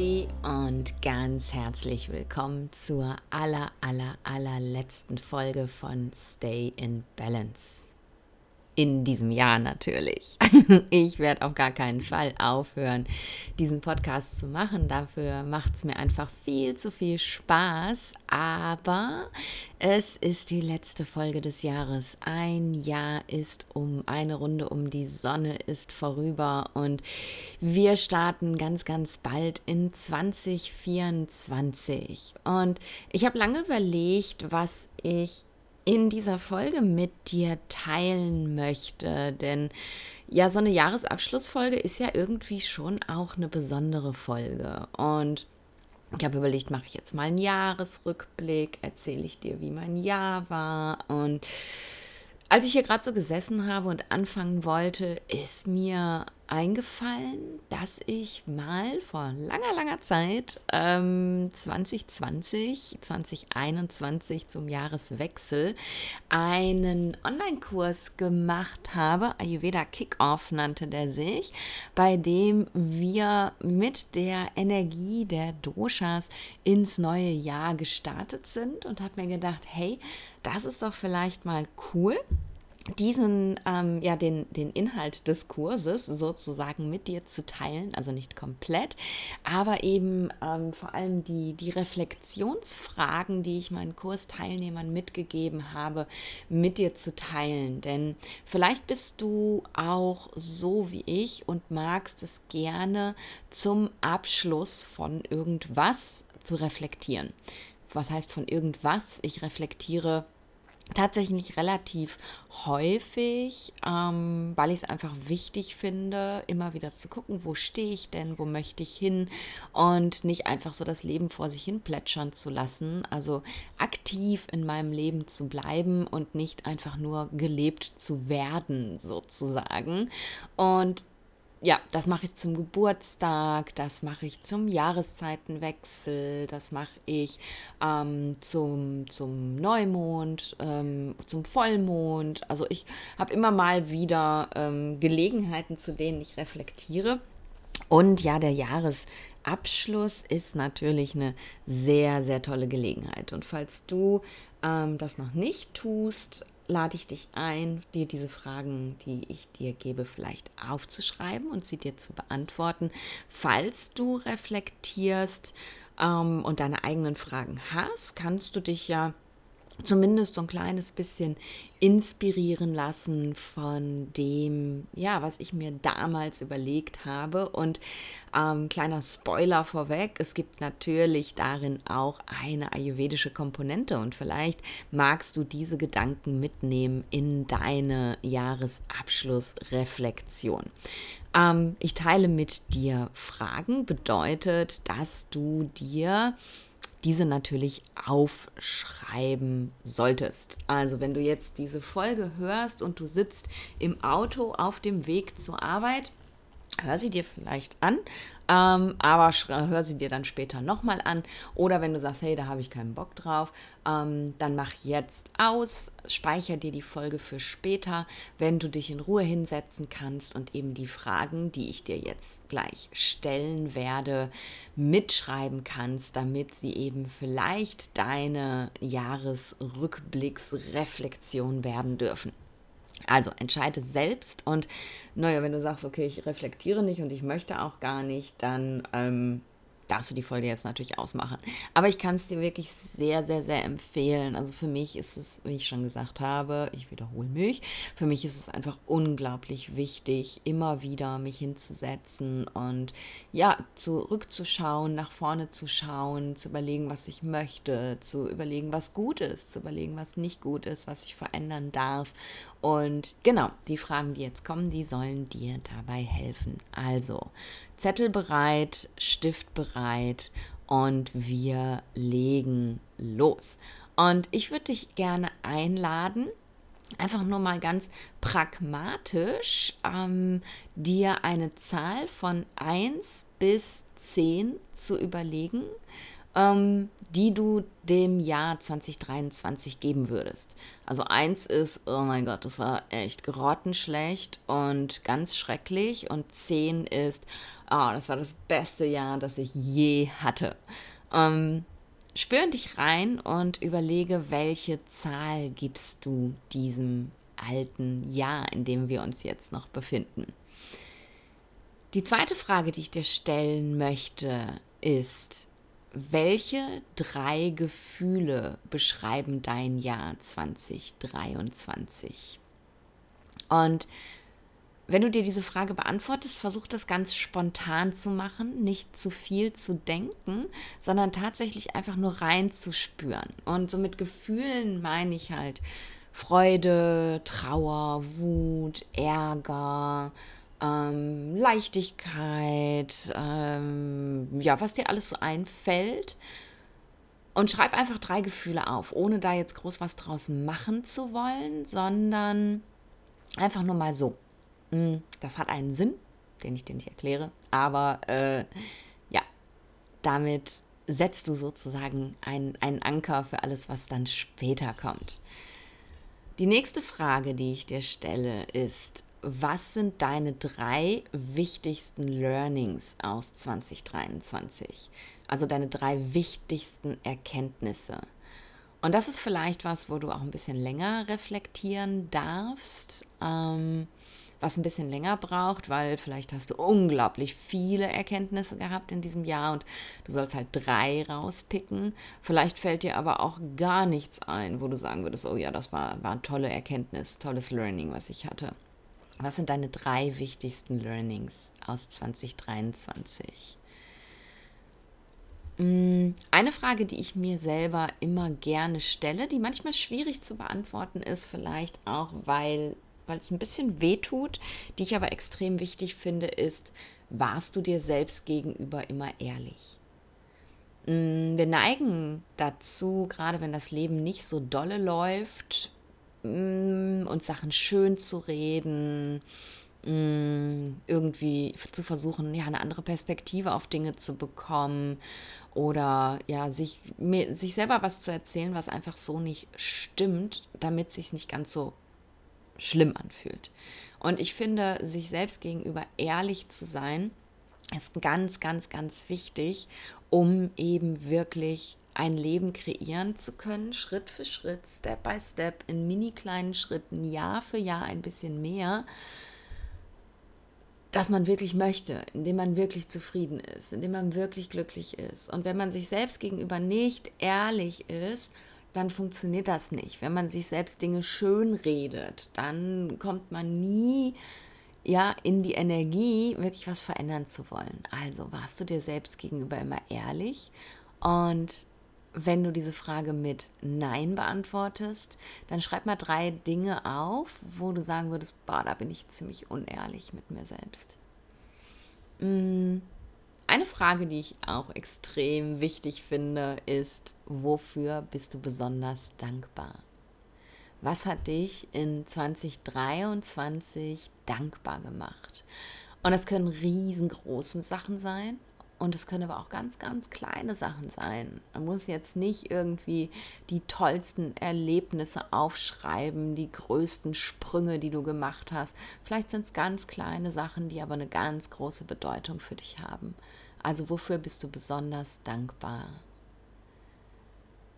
Basti und ganz herzlich willkommen zur aller, aller, allerletzten Folge von Stay in Balance in diesem Jahr natürlich. Ich werde auf gar keinen Fall aufhören, diesen Podcast zu machen. Dafür macht es mir einfach viel zu viel Spaß. Aber es ist die letzte Folge des Jahres. Ein Jahr ist um, eine Runde um die Sonne ist vorüber und wir starten ganz, ganz bald in 2024. Und ich habe lange überlegt, was ich in dieser Folge mit dir teilen möchte. Denn ja, so eine Jahresabschlussfolge ist ja irgendwie schon auch eine besondere Folge. Und ich habe überlegt, mache ich jetzt mal einen Jahresrückblick, erzähle ich dir, wie mein Jahr war. Und als ich hier gerade so gesessen habe und anfangen wollte, ist mir eingefallen, dass ich mal vor langer, langer Zeit, ähm, 2020, 2021 zum Jahreswechsel, einen Online-Kurs gemacht habe. Ayurveda Kickoff nannte der sich, bei dem wir mit der Energie der Doshas ins neue Jahr gestartet sind und habe mir gedacht, hey, das ist doch vielleicht mal cool diesen, ähm, ja, den, den Inhalt des Kurses sozusagen mit dir zu teilen, also nicht komplett, aber eben ähm, vor allem die, die Reflexionsfragen, die ich meinen Kursteilnehmern mitgegeben habe, mit dir zu teilen. Denn vielleicht bist du auch so wie ich und magst es gerne zum Abschluss von irgendwas zu reflektieren. Was heißt von irgendwas? Ich reflektiere tatsächlich relativ häufig, ähm, weil ich es einfach wichtig finde, immer wieder zu gucken, wo stehe ich denn, wo möchte ich hin und nicht einfach so das Leben vor sich hin plätschern zu lassen, also aktiv in meinem Leben zu bleiben und nicht einfach nur gelebt zu werden sozusagen. Und ja, das mache ich zum Geburtstag, das mache ich zum Jahreszeitenwechsel, das mache ich ähm, zum, zum Neumond, ähm, zum Vollmond. Also ich habe immer mal wieder ähm, Gelegenheiten, zu denen ich reflektiere. Und ja, der Jahresabschluss ist natürlich eine sehr, sehr tolle Gelegenheit. Und falls du ähm, das noch nicht tust, lade ich dich ein, dir diese Fragen, die ich dir gebe, vielleicht aufzuschreiben und sie dir zu beantworten. Falls du reflektierst ähm, und deine eigenen Fragen hast, kannst du dich ja zumindest so ein kleines bisschen inspirieren lassen von dem, ja, was ich mir damals überlegt habe. Und ähm, kleiner Spoiler vorweg, es gibt natürlich darin auch eine ayurvedische Komponente und vielleicht magst du diese Gedanken mitnehmen in deine Jahresabschlussreflexion. Ähm, ich teile mit dir Fragen, bedeutet, dass du dir diese natürlich aufschreiben solltest. Also wenn du jetzt diese Folge hörst und du sitzt im Auto auf dem Weg zur Arbeit, hör sie dir vielleicht an, ähm, aber hör sie dir dann später nochmal an. Oder wenn du sagst, hey, da habe ich keinen Bock drauf, ähm, dann mach jetzt aus, speicher dir die Folge für später, wenn du dich in Ruhe hinsetzen kannst und eben die Fragen, die ich dir jetzt gleich stellen werde, mitschreiben kannst, damit sie eben vielleicht deine Jahresrückblicksreflexion werden dürfen. Also entscheide selbst und naja, wenn du sagst, okay, ich reflektiere nicht und ich möchte auch gar nicht, dann ähm, darfst du die Folge jetzt natürlich ausmachen. Aber ich kann es dir wirklich sehr, sehr, sehr empfehlen. Also für mich ist es, wie ich schon gesagt habe, ich wiederhole mich, für mich ist es einfach unglaublich wichtig, immer wieder mich hinzusetzen und ja, zurückzuschauen, nach vorne zu schauen, zu überlegen, was ich möchte, zu überlegen, was gut ist, zu überlegen, was nicht gut ist, was ich verändern darf. Und genau, die Fragen, die jetzt kommen, die sollen dir dabei helfen. Also, Zettel bereit, Stift bereit und wir legen los. Und ich würde dich gerne einladen, einfach nur mal ganz pragmatisch ähm, dir eine Zahl von 1 bis 10 zu überlegen ähm, die du dem Jahr 2023 geben würdest. Also eins ist, oh mein Gott, das war echt grottenschlecht und ganz schrecklich. Und zehn ist, oh, das war das beste Jahr, das ich je hatte. Ähm, spür in dich rein und überlege, welche Zahl gibst du diesem alten Jahr, in dem wir uns jetzt noch befinden. Die zweite Frage, die ich dir stellen möchte, ist, welche drei Gefühle beschreiben dein Jahr 2023? Und wenn du dir diese Frage beantwortest, versuch das ganz spontan zu machen, nicht zu viel zu denken, sondern tatsächlich einfach nur reinzuspüren. Und so mit Gefühlen meine ich halt Freude, Trauer, Wut, Ärger, ähm, Leichtigkeit, ähm, ja, was dir alles einfällt. Und schreib einfach drei Gefühle auf, ohne da jetzt groß was draus machen zu wollen, sondern einfach nur mal so. Hm, das hat einen Sinn, den ich dir nicht erkläre, aber äh, ja, damit setzt du sozusagen einen, einen Anker für alles, was dann später kommt. Die nächste Frage, die ich dir stelle, ist, was sind deine drei wichtigsten Learnings aus 2023? Also deine drei wichtigsten Erkenntnisse. Und das ist vielleicht was, wo du auch ein bisschen länger reflektieren darfst. Ähm, was ein bisschen länger braucht, weil vielleicht hast du unglaublich viele Erkenntnisse gehabt in diesem Jahr und du sollst halt drei rauspicken. Vielleicht fällt dir aber auch gar nichts ein, wo du sagen würdest, oh ja, das war, war eine tolle Erkenntnis, tolles Learning, was ich hatte. Was sind deine drei wichtigsten Learnings aus 2023? Mm, eine Frage, die ich mir selber immer gerne stelle, die manchmal schwierig zu beantworten ist, vielleicht auch, weil weil es ein bisschen wehtut, die ich aber extrem wichtig finde, ist, warst du dir selbst gegenüber immer ehrlich? Mm, wir neigen dazu, gerade wenn das Leben nicht so dolle läuft, uns Sachen schön zu reden, mm, irgendwie zu versuchen, ja, eine andere Perspektive auf Dinge zu bekommen oder ja, sich, sich selber was zu erzählen, was einfach so nicht stimmt, damit es sich nicht ganz so schlimm anfühlt. Und ich finde, sich selbst gegenüber ehrlich zu sein, ist ganz, ganz, ganz wichtig, um eben wirklich ein Leben kreieren zu können, Schritt für Schritt, Step by Step, in mini kleinen Schritten, Jahr für Jahr ein bisschen mehr, dass man wirklich möchte, indem man wirklich zufrieden ist, indem man wirklich glücklich ist. Und wenn man sich selbst gegenüber nicht ehrlich ist, dann funktioniert das nicht. Wenn man sich selbst Dinge schön redet, dann kommt man nie ja in die Energie, wirklich was verändern zu wollen. Also warst du dir selbst gegenüber immer ehrlich und wenn du diese Frage mit Nein beantwortest, dann schreib mal drei Dinge auf, wo du sagen würdest, boah, da bin ich ziemlich unehrlich mit mir selbst. Mmh eine Frage, die ich auch extrem wichtig finde, ist, wofür bist du besonders dankbar? Was hat dich in 2023 dankbar gemacht? Und es können riesengroße Sachen sein und es können aber auch ganz, ganz kleine Sachen sein. Man muss jetzt nicht irgendwie die tollsten Erlebnisse aufschreiben, die größten Sprünge, die du gemacht hast. Vielleicht sind es ganz kleine Sachen, die aber eine ganz große Bedeutung für dich haben. Also wofür bist du besonders dankbar?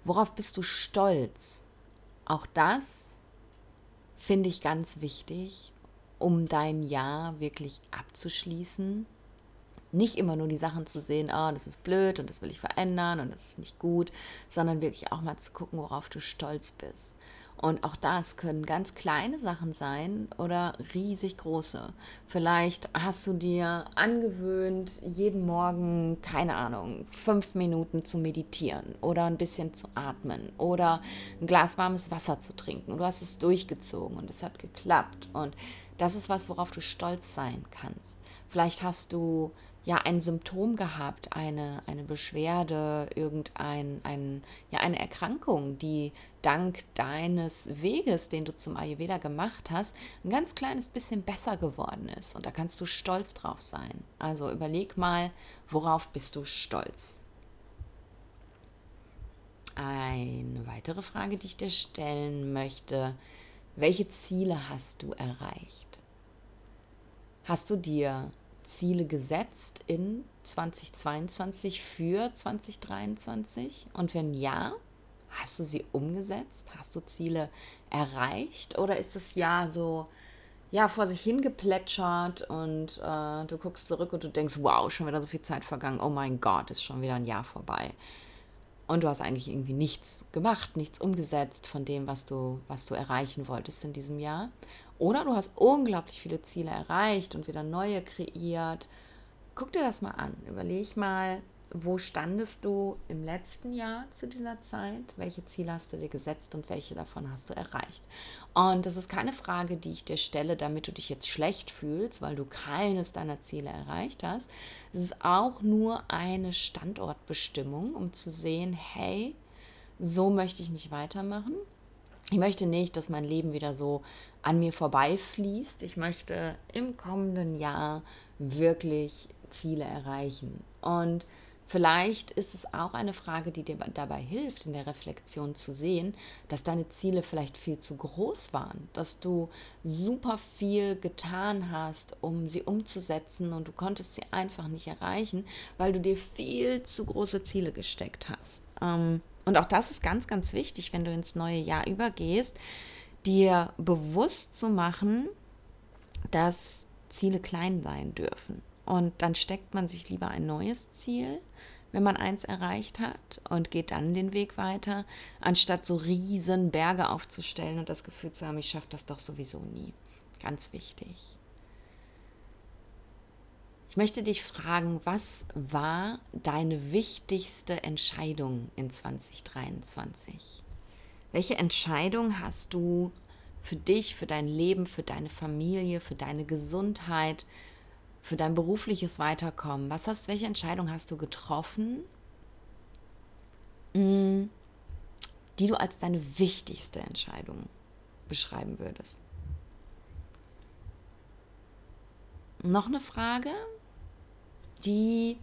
Worauf bist du stolz? Auch das finde ich ganz wichtig, um dein Jahr wirklich abzuschließen. Nicht immer nur die Sachen zu sehen, oh, das ist blöd und das will ich verändern und das ist nicht gut, sondern wirklich auch mal zu gucken, worauf du stolz bist. Und auch das können ganz kleine Sachen sein oder riesig große. Vielleicht hast du dir angewöhnt, jeden Morgen, keine Ahnung, fünf Minuten zu meditieren oder ein bisschen zu atmen oder ein Glas warmes Wasser zu trinken. Du hast es durchgezogen und es hat geklappt. Und das ist was, worauf du stolz sein kannst. Vielleicht hast du ja ein Symptom gehabt, eine, eine Beschwerde, irgendein, ein, ja, eine Erkrankung, die dank deines Weges, den du zum Ayurveda gemacht hast, ein ganz kleines bisschen besser geworden ist. Und da kannst du stolz drauf sein. Also überleg mal, worauf bist du stolz? Eine weitere Frage, die ich dir stellen möchte. Welche Ziele hast du erreicht? Hast du dir Ziele gesetzt in 2022 für 2023? Und wenn ja, hast du sie umgesetzt? Hast du Ziele erreicht? Oder ist das Jahr so ja, vor sich hingeplätschert und äh, du guckst zurück und du denkst, wow, schon wieder so viel Zeit vergangen. Oh mein Gott, ist schon wieder ein Jahr vorbei. Und du hast eigentlich irgendwie nichts gemacht, nichts umgesetzt von dem, was du, was du erreichen wolltest in diesem Jahr. Oder du hast unglaublich viele Ziele erreicht und wieder neue kreiert. Guck dir das mal an. Überleg mal, wo standest du im letzten Jahr zu dieser Zeit? Welche Ziele hast du dir gesetzt und welche davon hast du erreicht? Und das ist keine Frage, die ich dir stelle, damit du dich jetzt schlecht fühlst, weil du keines deiner Ziele erreicht hast. Es ist auch nur eine Standortbestimmung, um zu sehen, hey, so möchte ich nicht weitermachen. Ich möchte nicht, dass mein Leben wieder so an mir vorbeifließt. Ich möchte im kommenden Jahr wirklich Ziele erreichen. Und Vielleicht ist es auch eine Frage, die dir dabei hilft, in der Reflexion zu sehen, dass deine Ziele vielleicht viel zu groß waren, dass du super viel getan hast, um sie umzusetzen und du konntest sie einfach nicht erreichen, weil du dir viel zu große Ziele gesteckt hast. Ähm, und auch das ist ganz, ganz wichtig, wenn du ins neue Jahr übergehst, dir bewusst zu machen, dass Ziele klein sein dürfen. Und dann steckt man sich lieber ein neues Ziel wenn man eins erreicht hat und geht dann den Weg weiter, anstatt so riesen Berge aufzustellen und das Gefühl zu haben, ich schaffe das doch sowieso nie. Ganz wichtig. Ich möchte dich fragen, was war deine wichtigste Entscheidung in 2023? Welche Entscheidung hast du für dich, für dein Leben, für deine Familie, für deine Gesundheit, für dein berufliches Weiterkommen? Was hast, welche Entscheidung hast du getroffen, mm, die du als deine wichtigste Entscheidung beschreiben würdest? Noch eine Frage, die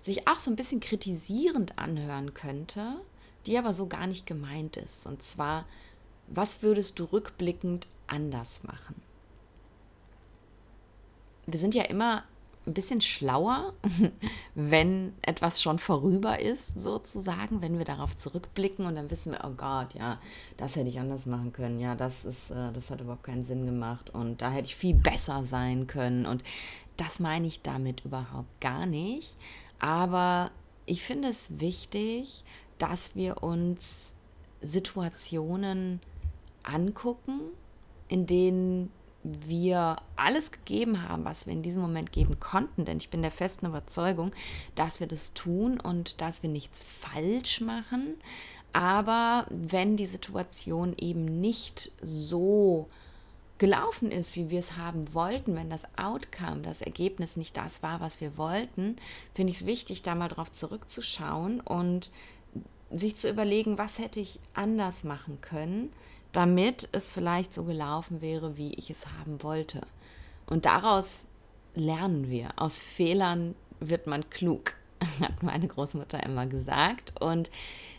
sich auch so ein bisschen kritisierend anhören könnte, die aber so gar nicht gemeint ist. Und zwar, was würdest du rückblickend anders machen? wir sind ja immer ein bisschen schlauer, wenn etwas schon vorüber ist, sozusagen, wenn wir darauf zurückblicken und dann wissen wir, oh Gott, ja, das hätte ich anders machen können, ja, das ist, äh, das hat überhaupt keinen Sinn gemacht und da hätte ich viel besser sein können und das meine ich damit überhaupt gar nicht. Aber ich finde es wichtig, dass wir uns Situationen angucken, in denen wir alles gegeben haben, was wir in diesem Moment geben konnten, denn ich bin der festen Überzeugung, dass wir das tun und dass wir nichts falsch machen. Aber wenn die Situation eben nicht so gelaufen ist, wie wir es haben wollten, wenn das Outcome, das Ergebnis nicht das war, was wir wollten, finde ich es wichtig, da mal drauf zurückzuschauen und sich zu überlegen, was hätte ich anders machen können, damit es vielleicht so gelaufen wäre, wie ich es haben wollte. Und daraus lernen wir. Aus Fehlern wird man klug, hat meine Großmutter immer gesagt. Und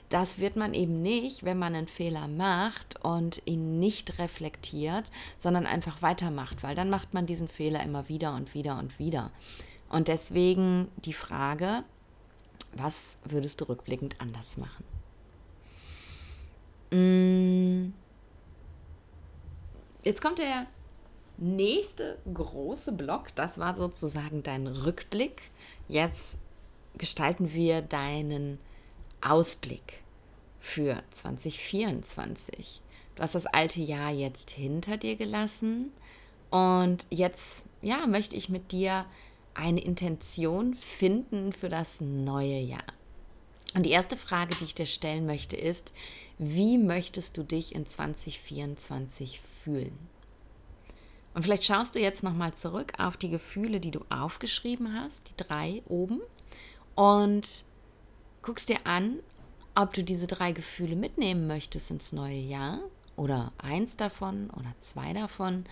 das wird man eben nicht, wenn man einen Fehler macht und ihn nicht reflektiert, sondern einfach weitermacht, weil dann macht man diesen Fehler immer wieder und wieder und wieder. Und deswegen die Frage, was würdest du rückblickend anders machen? Mmh Jetzt kommt der nächste große Block. Das war sozusagen dein Rückblick. Jetzt gestalten wir deinen Ausblick für 2024. Du hast das alte Jahr jetzt hinter dir gelassen und jetzt ja, möchte ich mit dir eine Intention finden für das neue Jahr. Und die erste Frage, die ich dir stellen möchte, ist, wie möchtest du dich in 2024 fühlen? Und vielleicht schaust du jetzt nochmal zurück auf die Gefühle, die du aufgeschrieben hast, die drei oben, und guckst dir an, ob du diese drei Gefühle mitnehmen möchtest ins neue Jahr oder eins davon oder zwei davon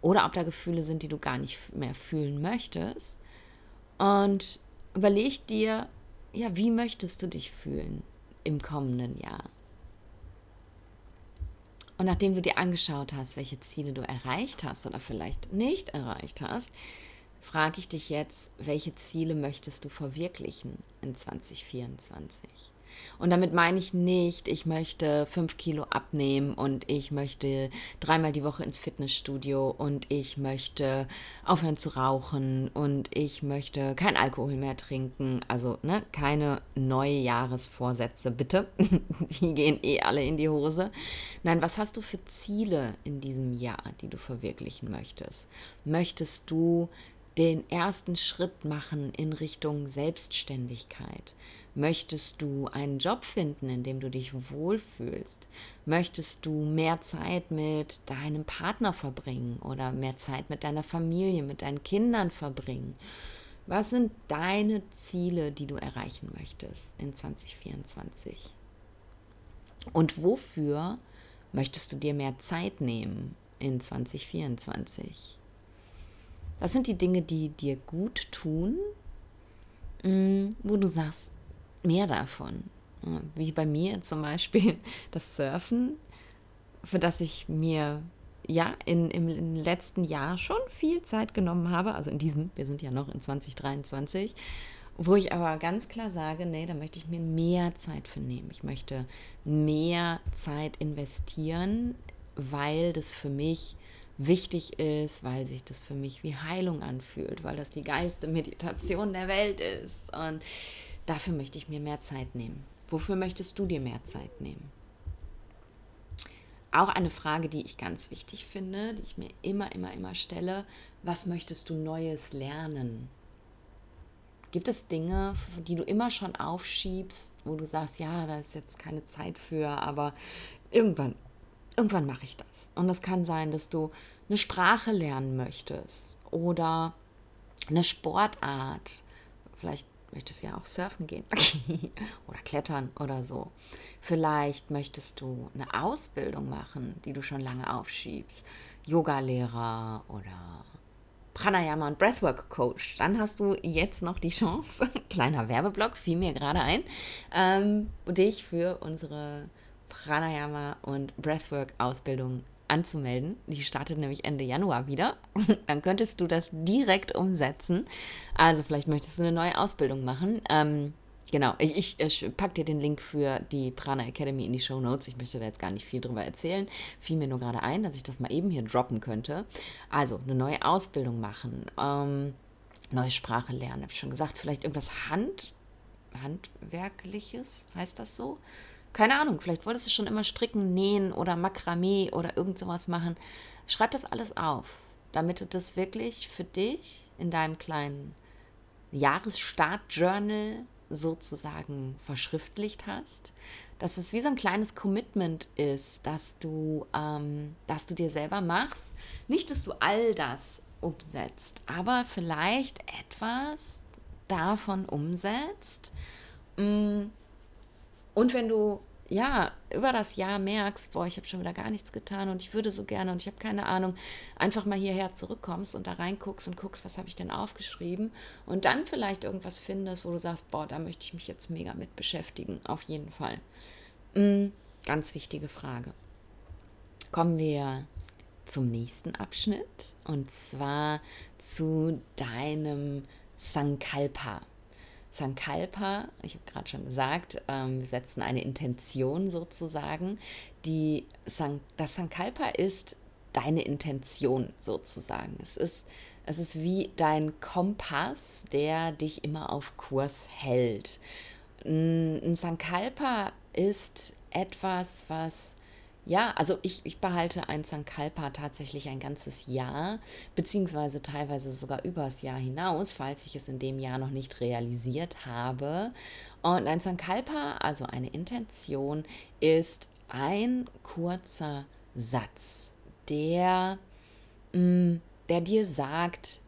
oder ob da Gefühle sind, die du gar nicht mehr fühlen möchtest. Und überleg dir, ja, wie möchtest du dich fühlen? im kommenden Jahr. Und nachdem du dir angeschaut hast, welche Ziele du erreicht hast oder vielleicht nicht erreicht hast, frage ich dich jetzt, welche Ziele möchtest du verwirklichen in 2024? Und damit meine ich nicht, ich möchte fünf Kilo abnehmen und ich möchte dreimal die Woche ins Fitnessstudio und ich möchte aufhören zu rauchen und ich möchte kein Alkohol mehr trinken. Also ne, keine Neujahresvorsätze, bitte. die gehen eh alle in die Hose. Nein, was hast du für Ziele in diesem Jahr, die du verwirklichen möchtest? Möchtest du den ersten Schritt machen in Richtung Selbstständigkeit? Möchtest du einen Job finden, in dem du dich wohlfühlst? Möchtest du mehr Zeit mit deinem Partner verbringen oder mehr Zeit mit deiner Familie, mit deinen Kindern verbringen? Was sind deine Ziele, die du erreichen möchtest in 2024? Und wofür möchtest du dir mehr Zeit nehmen in 2024? Das sind die Dinge, die dir gut tun, mm, wo du sagst, mehr davon. Wie bei mir zum Beispiel das Surfen, für das ich mir ja in, im, im letzten Jahr schon viel Zeit genommen habe. Also in diesem, wir sind ja noch in 2023, wo ich aber ganz klar sage, nee, da möchte ich mir mehr Zeit für nehmen. Ich möchte mehr Zeit investieren, weil das für mich wichtig ist, weil sich das für mich wie Heilung anfühlt, weil das die geilste Meditation der Welt ist. Und Dafür möchte ich mir mehr Zeit nehmen. Wofür möchtest du dir mehr Zeit nehmen? Auch eine Frage, die ich ganz wichtig finde, die ich mir immer, immer, immer stelle. Was möchtest du Neues lernen? Gibt es Dinge, die du immer schon aufschiebst, wo du sagst, ja, da ist jetzt keine Zeit für, aber irgendwann, irgendwann mache ich das. Und das kann sein, dass du eine Sprache lernen möchtest oder eine Sportart. Vielleicht möchtest ja auch surfen gehen oder klettern oder so. Vielleicht möchtest du eine Ausbildung machen, die du schon lange aufschiebst. Yoga-Lehrer oder Pranayama und Breathwork Coach. Dann hast du jetzt noch die Chance, kleiner Werbeblock, fiel mir gerade ein, ähm, dich für unsere Pranayama und Breathwork Ausbildung anzumelden. Die startet nämlich Ende Januar wieder. Dann könntest du das direkt umsetzen. Also vielleicht möchtest du eine neue Ausbildung machen. Ähm, genau, ich, ich, ich packe dir den Link für die Prana Academy in die Show Notes. Ich möchte da jetzt gar nicht viel drüber erzählen. Fiel mir nur gerade ein, dass ich das mal eben hier droppen könnte. Also eine neue Ausbildung machen, ähm, neue Sprache lernen, habe ich schon gesagt. Vielleicht irgendwas Hand, Handwerkliches, heißt das so? Keine Ahnung, vielleicht wolltest du schon immer stricken, nähen oder Makramee oder irgend sowas machen. Schreib das alles auf, damit du das wirklich für dich in deinem kleinen Jahresstart-Journal sozusagen verschriftlicht hast. Dass es wie so ein kleines Commitment ist, dass du, ähm, dass du dir selber machst. Nicht, dass du all das umsetzt, aber vielleicht etwas davon umsetzt. Mm, und wenn du ja über das Jahr merkst, boah, ich habe schon wieder gar nichts getan und ich würde so gerne und ich habe keine Ahnung, einfach mal hierher zurückkommst und da reinguckst und guckst, was habe ich denn aufgeschrieben und dann vielleicht irgendwas findest, wo du sagst, boah, da möchte ich mich jetzt mega mit beschäftigen, auf jeden Fall. Mhm, ganz wichtige Frage. Kommen wir zum nächsten Abschnitt und zwar zu deinem Sankalpa. Sankalpa, ich habe gerade schon gesagt, ähm, wir setzen eine Intention sozusagen. Die San das Sankalpa ist deine Intention sozusagen. Es ist, es ist wie dein Kompass, der dich immer auf Kurs hält. Ein Sankalpa ist etwas, was ja, also ich, ich behalte ein Sankalpa tatsächlich ein ganzes Jahr, beziehungsweise teilweise sogar übers Jahr hinaus, falls ich es in dem Jahr noch nicht realisiert habe. Und ein Sankalpa, also eine Intention, ist ein kurzer Satz, der, mm, der dir sagt,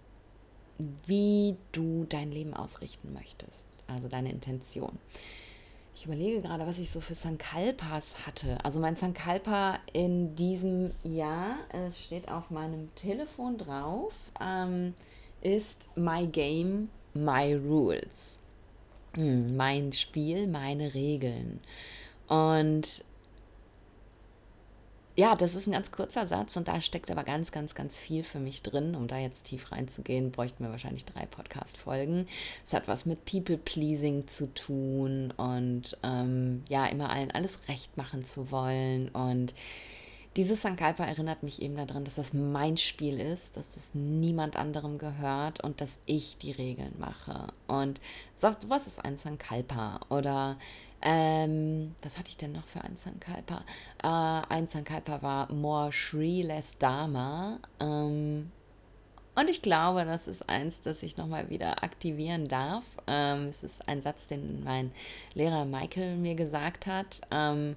wie du dein Leben ausrichten möchtest, also deine Intention. Ich überlege gerade, was ich so für Sankalpas hatte. Also mein Sankalpa in diesem Jahr, es steht auf meinem Telefon drauf, ähm, ist My Game, My Rules. hm, mein Spiel, meine Regeln. Und ja, das ist ein ganz kurzer Satz und da steckt aber ganz, ganz, ganz viel für mich drin. Um da jetzt tief reinzugehen, bräuchten wir wahrscheinlich drei Podcast-Folgen. Es hat was mit People-Pleasing zu tun und ähm, ja, immer allen alles recht machen zu wollen. Und dieses Sankalpa erinnert mich eben daran, dass das mein Spiel ist, dass das niemand anderem gehört und dass ich die Regeln mache. Und so, was ist ein Sankalpa? Oder ähm, was hatte ich denn noch für ein Sankalpa? Äh, ein Sankalpa war More Shri Less Dharma. Ähm, und ich glaube, das ist eins, das ich nochmal wieder aktivieren darf. Ähm, es ist ein Satz, den mein Lehrer Michael mir gesagt hat. Ähm,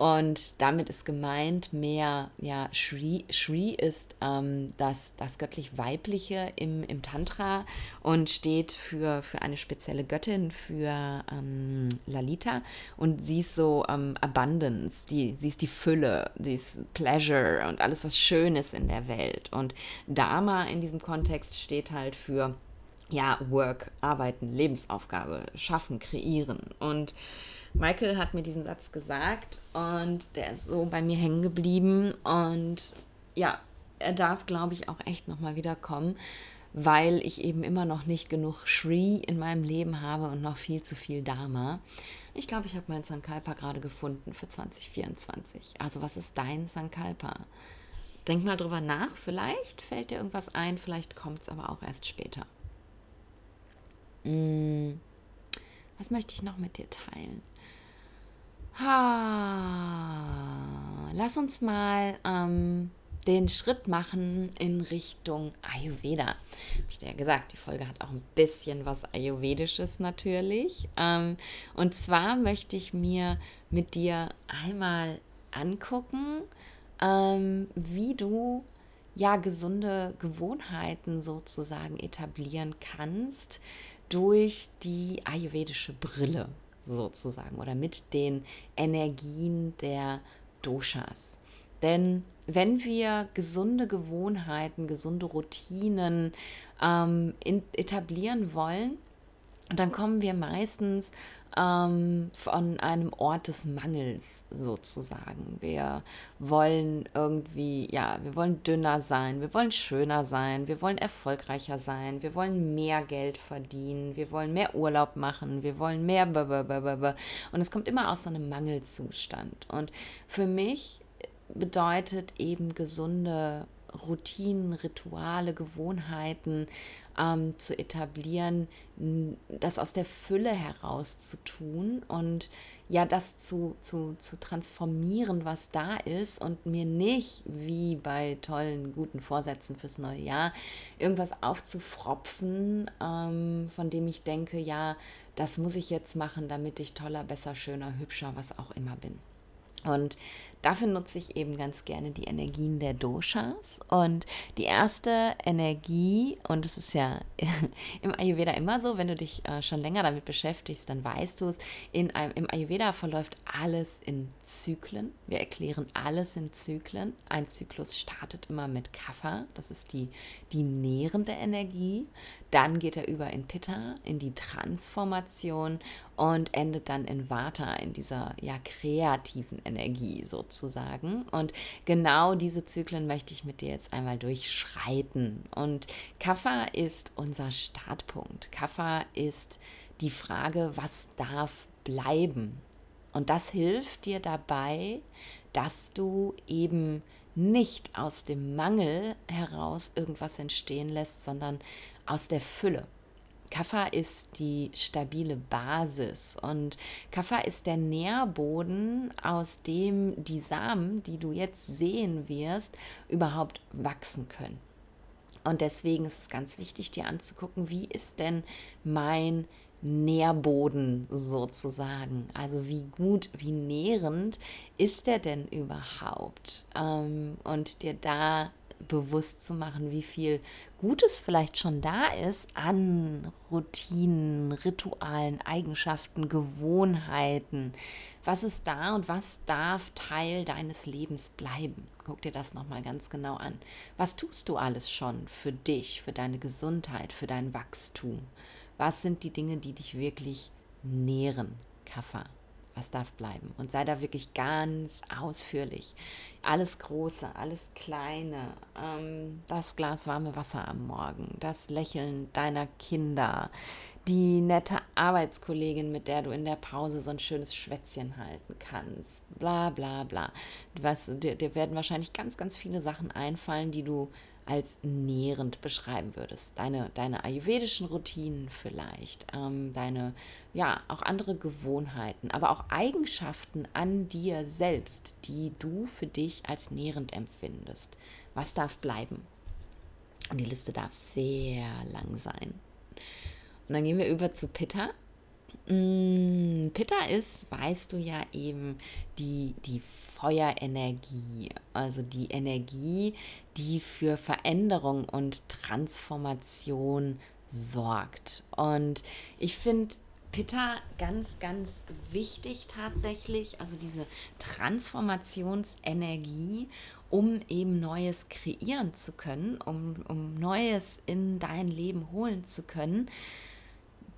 und damit ist gemeint mehr, ja, Shri, Shri ist ähm, das, das göttlich-weibliche im, im Tantra und steht für, für eine spezielle Göttin, für ähm, Lalita. Und sie ist so ähm, Abundance, die, sie ist die Fülle, sie ist Pleasure und alles, was schön ist in der Welt. Und Dharma in diesem Kontext steht halt für, ja, Work, Arbeiten, Lebensaufgabe, Schaffen, Kreieren. Und Michael hat mir diesen Satz gesagt und der ist so bei mir hängen geblieben. Und ja, er darf, glaube ich, auch echt nochmal wiederkommen, weil ich eben immer noch nicht genug Shri in meinem Leben habe und noch viel zu viel Dharma. Ich glaube, ich habe meinen Sankalpa gerade gefunden für 2024. Also, was ist dein Sankalpa? Denk mal drüber nach, vielleicht fällt dir irgendwas ein, vielleicht kommt es aber auch erst später. Hm. Was möchte ich noch mit dir teilen? Ha, lass uns mal ähm, den Schritt machen in Richtung Ayurveda. Habe ich dir ja gesagt, die Folge hat auch ein bisschen was Ayurvedisches natürlich. Ähm, und zwar möchte ich mir mit dir einmal angucken, ähm, wie du ja gesunde Gewohnheiten sozusagen etablieren kannst durch die ayurvedische Brille sozusagen oder mit den Energien der Doshas. Denn wenn wir gesunde Gewohnheiten, gesunde Routinen ähm, in, etablieren wollen, dann kommen wir meistens ähm, von einem Ort des Mangels sozusagen. Wir wollen irgendwie, ja, wir wollen dünner sein, wir wollen schöner sein, wir wollen erfolgreicher sein, wir wollen mehr Geld verdienen, wir wollen mehr Urlaub machen, wir wollen mehr. Und es kommt immer aus einem Mangelzustand. Und für mich bedeutet eben gesunde Routinen, Rituale, Gewohnheiten ähm, zu etablieren, das aus der Fülle heraus zu tun und ja, das zu, zu, zu transformieren, was da ist und mir nicht, wie bei tollen, guten Vorsätzen fürs neue Jahr, irgendwas aufzufropfen, ähm, von dem ich denke, ja, das muss ich jetzt machen, damit ich toller, besser, schöner, hübscher, was auch immer bin. Und dafür nutze ich eben ganz gerne die Energien der Doshas. Und die erste Energie, und es ist ja im Ayurveda immer so, wenn du dich äh, schon länger damit beschäftigst, dann weißt du es, in einem, im Ayurveda verläuft alles in Zyklen. Wir erklären alles in Zyklen. Ein Zyklus startet immer mit Kapha, das ist die, die nährende Energie. Dann geht er über in Pitta, in die Transformation und endet dann in Vata, in dieser ja kreativen Energie sozusagen. Und genau diese Zyklen möchte ich mit dir jetzt einmal durchschreiten. Und Kapha ist unser Startpunkt. Kapha ist die Frage, was darf bleiben? Und das hilft dir dabei, dass du eben nicht aus dem Mangel heraus irgendwas entstehen lässt, sondern aus der Fülle. Kaffa ist die stabile Basis und Kaffa ist der Nährboden, aus dem die Samen, die du jetzt sehen wirst, überhaupt wachsen können. Und deswegen ist es ganz wichtig, dir anzugucken, wie ist denn mein Nährboden sozusagen. Also wie gut, wie nährend ist der denn überhaupt? Ähm, und dir da bewusst zu machen, wie viel Gutes vielleicht schon da ist an Routinen, Ritualen, Eigenschaften, Gewohnheiten. Was ist da und was darf Teil deines Lebens bleiben? Guck dir das nochmal ganz genau an. Was tust du alles schon für dich, für deine Gesundheit, für dein Wachstum? Was sind die Dinge, die dich wirklich nähren, Kaffer? Was darf bleiben? Und sei da wirklich ganz ausführlich. Alles Große, alles Kleine, ähm, das Glas warme Wasser am Morgen, das Lächeln deiner Kinder, die nette Arbeitskollegin, mit der du in der Pause so ein schönes Schwätzchen halten kannst, bla bla bla. Was, dir, dir werden wahrscheinlich ganz, ganz viele Sachen einfallen, die du als nährend beschreiben würdest. Deine, deine ayurvedischen Routinen vielleicht, ähm, deine, ja, auch andere Gewohnheiten, aber auch Eigenschaften an dir selbst, die du für dich als nährend empfindest. Was darf bleiben? Und die Liste darf sehr lang sein. Und dann gehen wir über zu Pitta. Mm, Pitta ist, weißt du ja eben, die, die Feuerenergie, also die Energie, die für Veränderung und Transformation sorgt. Und ich finde Pitta ganz, ganz wichtig tatsächlich, also diese Transformationsenergie, um eben Neues kreieren zu können, um, um Neues in dein Leben holen zu können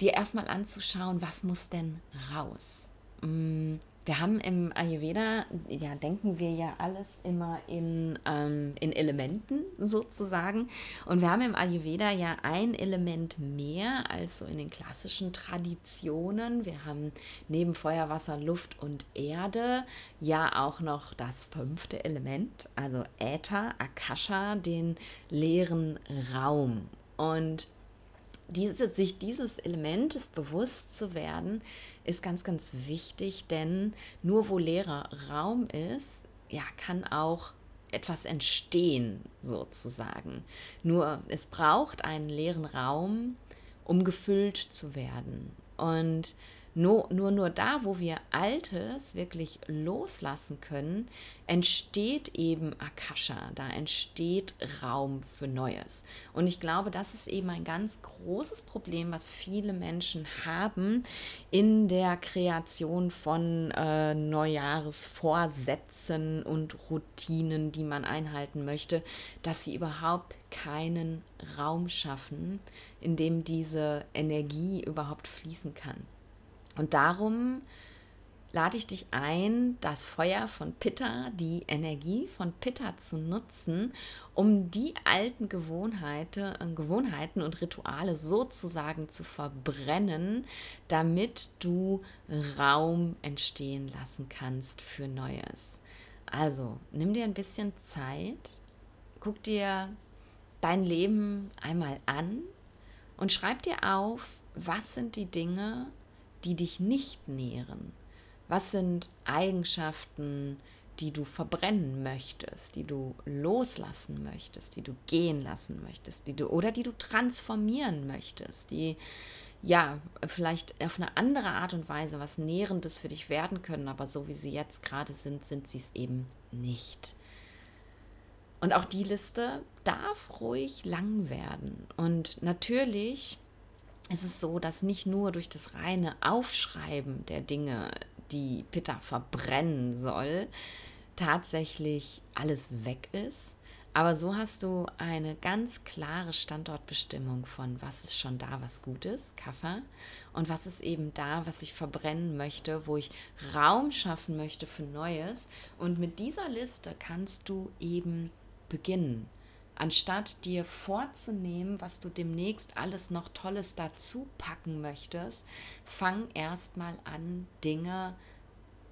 dir erstmal anzuschauen, was muss denn raus. Mm, wir haben im Ayurveda, ja, denken wir ja alles immer in, ähm, in Elementen sozusagen. Und wir haben im Ayurveda ja ein Element mehr als so in den klassischen Traditionen. Wir haben neben Feuer, Wasser, Luft und Erde ja auch noch das fünfte Element, also Äther, Akasha, den leeren Raum. Und diese, sich dieses Elementes bewusst zu werden, ist ganz, ganz wichtig, denn nur wo leerer Raum ist, ja, kann auch etwas entstehen, sozusagen. Nur es braucht einen leeren Raum, um gefüllt zu werden. Und nur, nur, nur da, wo wir Altes wirklich loslassen können, entsteht eben Akasha, da entsteht Raum für Neues. Und ich glaube, das ist eben ein ganz großes Problem, was viele Menschen haben in der Kreation von äh, Neujahresvorsätzen und Routinen, die man einhalten möchte, dass sie überhaupt keinen Raum schaffen, in dem diese Energie überhaupt fließen kann. Und darum lade ich dich ein, das Feuer von Pitta, die Energie von Pitta zu nutzen, um die alten Gewohnheiten, äh, Gewohnheiten und Rituale sozusagen zu verbrennen, damit du Raum entstehen lassen kannst für Neues. Also nimm dir ein bisschen Zeit, guck dir dein Leben einmal an und schreib dir auf, was sind die Dinge, die dich nicht nähren? Was sind Eigenschaften, die du verbrennen möchtest, die du loslassen möchtest, die du gehen lassen möchtest, die du oder die du transformieren möchtest, die ja vielleicht auf eine andere Art und Weise was Nährendes für dich werden können, aber so wie sie jetzt gerade sind, sind sie es eben nicht. Und auch die Liste darf ruhig lang werden. Und natürlich ist es so, dass nicht nur durch das reine Aufschreiben der Dinge, die Pitta verbrennen soll, tatsächlich alles weg ist. Aber so hast du eine ganz klare Standortbestimmung von, was ist schon da, was gut ist, Kaffer, und was ist eben da, was ich verbrennen möchte, wo ich Raum schaffen möchte für Neues. Und mit dieser Liste kannst du eben beginnen anstatt dir vorzunehmen, was du demnächst alles noch Tolles dazu packen möchtest, fang erstmal an, Dinge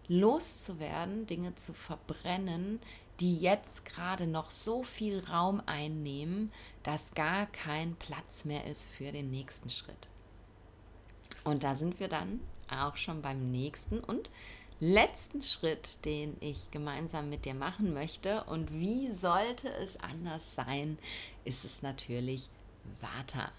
loszuwerden, Dinge zu verbrennen, die jetzt gerade noch so viel Raum einnehmen, dass gar kein Platz mehr ist für den nächsten Schritt. Und da sind wir dann auch schon beim nächsten und letzten Schritt, den ich gemeinsam mit dir machen möchte. Und wie sollte es anders sein, ist es natürlich Vata.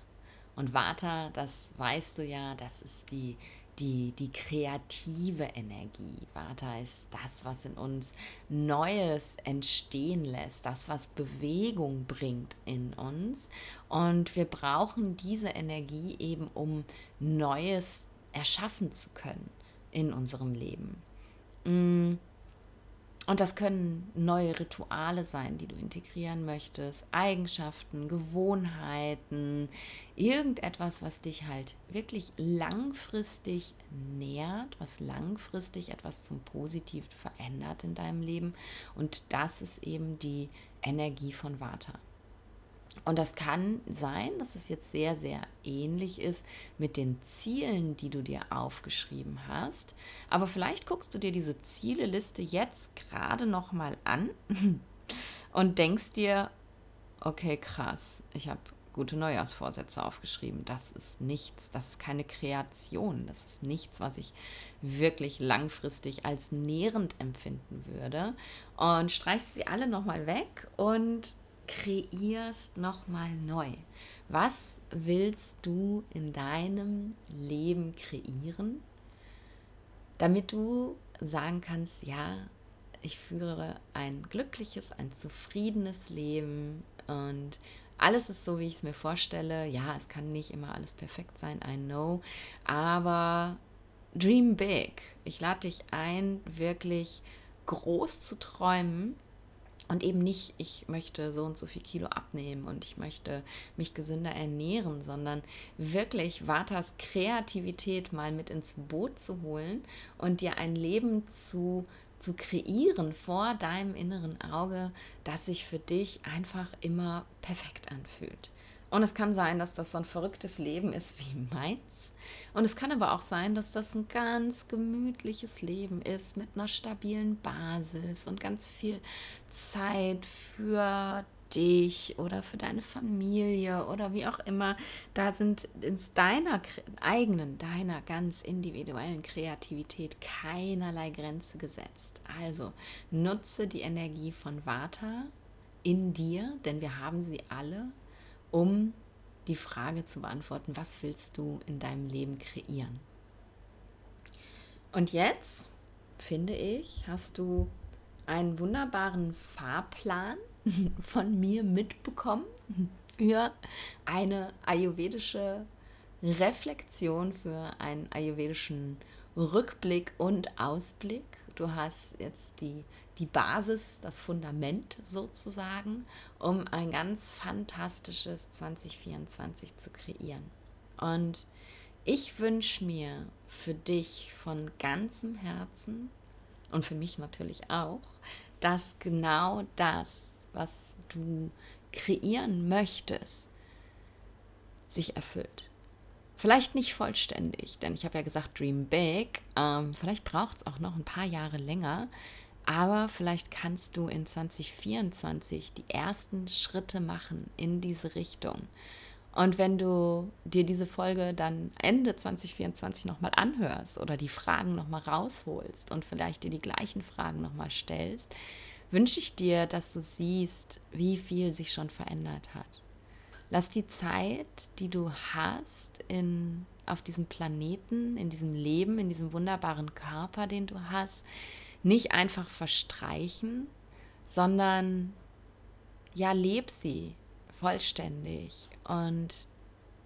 Und Vata, das weißt du ja, das ist die, die, die kreative Energie. Vata ist das, was in uns Neues entstehen lässt, das, was Bewegung bringt in uns. Und wir brauchen diese Energie eben, um Neues erschaffen zu können in unserem Leben. Mm. Und das können neue Rituale sein, die du integrieren möchtest, Eigenschaften, Gewohnheiten, irgendetwas, was dich halt wirklich langfristig nährt, was langfristig etwas zum Positiven verändert in deinem Leben. Und das ist eben die Energie von Vata. Und das kann sein, dass es jetzt sehr, sehr ähnlich ist mit den Zielen, die du dir aufgeschrieben hast. Aber vielleicht guckst du dir diese Zieleliste jetzt gerade noch mal an und denkst dir, okay, krass, ich habe gute Neujahrsvorsätze aufgeschrieben. Das ist nichts, das ist keine Kreation, das ist nichts, was ich wirklich langfristig als nährend empfinden würde. Und streichst sie alle nochmal weg und kreierst nochmal neu. Was willst du in deinem Leben kreieren, damit du sagen kannst, ja, ich führe ein glückliches, ein zufriedenes Leben und alles ist so, wie ich es mir vorstelle. Ja, es kann nicht immer alles perfekt sein, I know, aber dream big. Ich lade dich ein, wirklich groß zu träumen und eben nicht, ich möchte so und so viel Kilo abnehmen und ich möchte mich gesünder ernähren, sondern wirklich Vatas Kreativität mal mit ins Boot zu holen und dir ein Leben zu, zu kreieren vor deinem inneren Auge, das sich für dich einfach immer perfekt anfühlt. Und es kann sein, dass das so ein verrücktes Leben ist wie meins. Und es kann aber auch sein, dass das ein ganz gemütliches Leben ist mit einer stabilen Basis und ganz viel Zeit für dich oder für deine Familie oder wie auch immer. Da sind in deiner eigenen, deiner ganz individuellen Kreativität keinerlei Grenze gesetzt. Also nutze die Energie von Vata in dir, denn wir haben sie alle um die Frage zu beantworten, was willst du in deinem Leben kreieren? Und jetzt, finde ich, hast du einen wunderbaren Fahrplan von mir mitbekommen für eine ayurvedische Reflexion, für einen ayurvedischen Rückblick und Ausblick. Du hast jetzt die die Basis, das Fundament sozusagen, um ein ganz fantastisches 2024 zu kreieren. Und ich wünsche mir für dich von ganzem Herzen und für mich natürlich auch, dass genau das, was du kreieren möchtest, sich erfüllt. Vielleicht nicht vollständig, denn ich habe ja gesagt, Dream Big. Ähm, vielleicht braucht es auch noch ein paar Jahre länger, aber vielleicht kannst du in 2024 die ersten Schritte machen in diese Richtung. Und wenn du dir diese Folge dann Ende 2024 nochmal anhörst oder die Fragen nochmal rausholst und vielleicht dir die gleichen Fragen nochmal stellst, wünsche ich dir, dass du siehst, wie viel sich schon verändert hat. Lass die Zeit, die du hast in, auf diesem Planeten, in diesem Leben, in diesem wunderbaren Körper, den du hast, nicht einfach verstreichen, sondern ja, leb sie vollständig und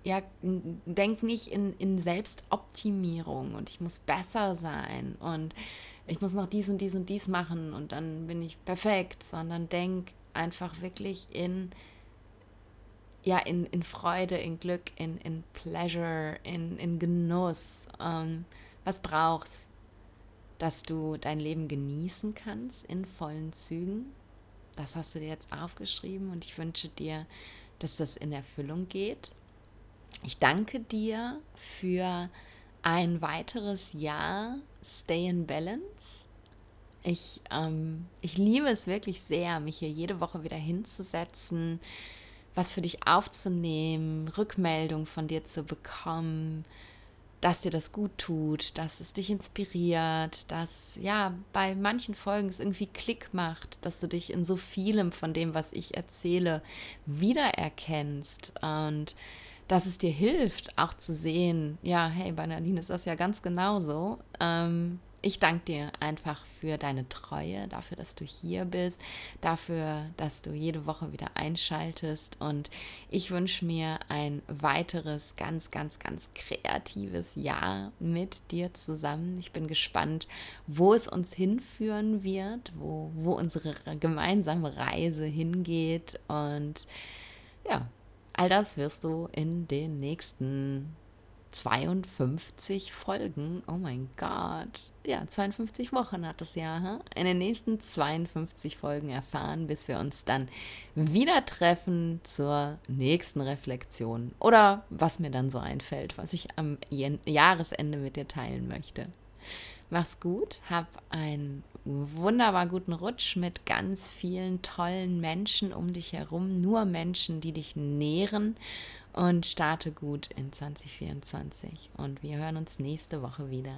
ja, denk nicht in, in Selbstoptimierung und ich muss besser sein und ich muss noch dies und dies und dies machen und dann bin ich perfekt, sondern denk einfach wirklich in, ja, in, in Freude, in Glück, in, in Pleasure, in, in Genuss. Ähm, was brauchst dass du dein Leben genießen kannst in vollen Zügen. Das hast du dir jetzt aufgeschrieben und ich wünsche dir, dass das in Erfüllung geht. Ich danke dir für ein weiteres Jahr Stay in Balance. Ich, ähm, ich liebe es wirklich sehr, mich hier jede Woche wieder hinzusetzen, was für dich aufzunehmen, Rückmeldung von dir zu bekommen, dass dir das gut tut, dass es dich inspiriert, dass ja bei manchen Folgen es irgendwie Klick macht, dass du dich in so vielem von dem, was ich erzähle, wiedererkennst und dass es dir hilft, auch zu sehen, ja, hey, bei Nadine ist das ja ganz genauso. Ähm, ich danke dir einfach für deine Treue, dafür, dass du hier bist, dafür, dass du jede Woche wieder einschaltest. Und ich wünsche mir ein weiteres, ganz, ganz, ganz kreatives Jahr mit dir zusammen. Ich bin gespannt, wo es uns hinführen wird, wo, wo unsere gemeinsame Reise hingeht. Und ja, all das wirst du in den nächsten 52 Folgen. Oh mein Gott. Ja, 52 Wochen hat das Jahr. Huh? In den nächsten 52 Folgen erfahren, bis wir uns dann wieder treffen zur nächsten Reflexion. Oder was mir dann so einfällt, was ich am Jahresende mit dir teilen möchte. Mach's gut, hab einen wunderbar guten Rutsch mit ganz vielen tollen Menschen um dich herum, nur Menschen, die dich nähren und starte gut in 2024. Und wir hören uns nächste Woche wieder.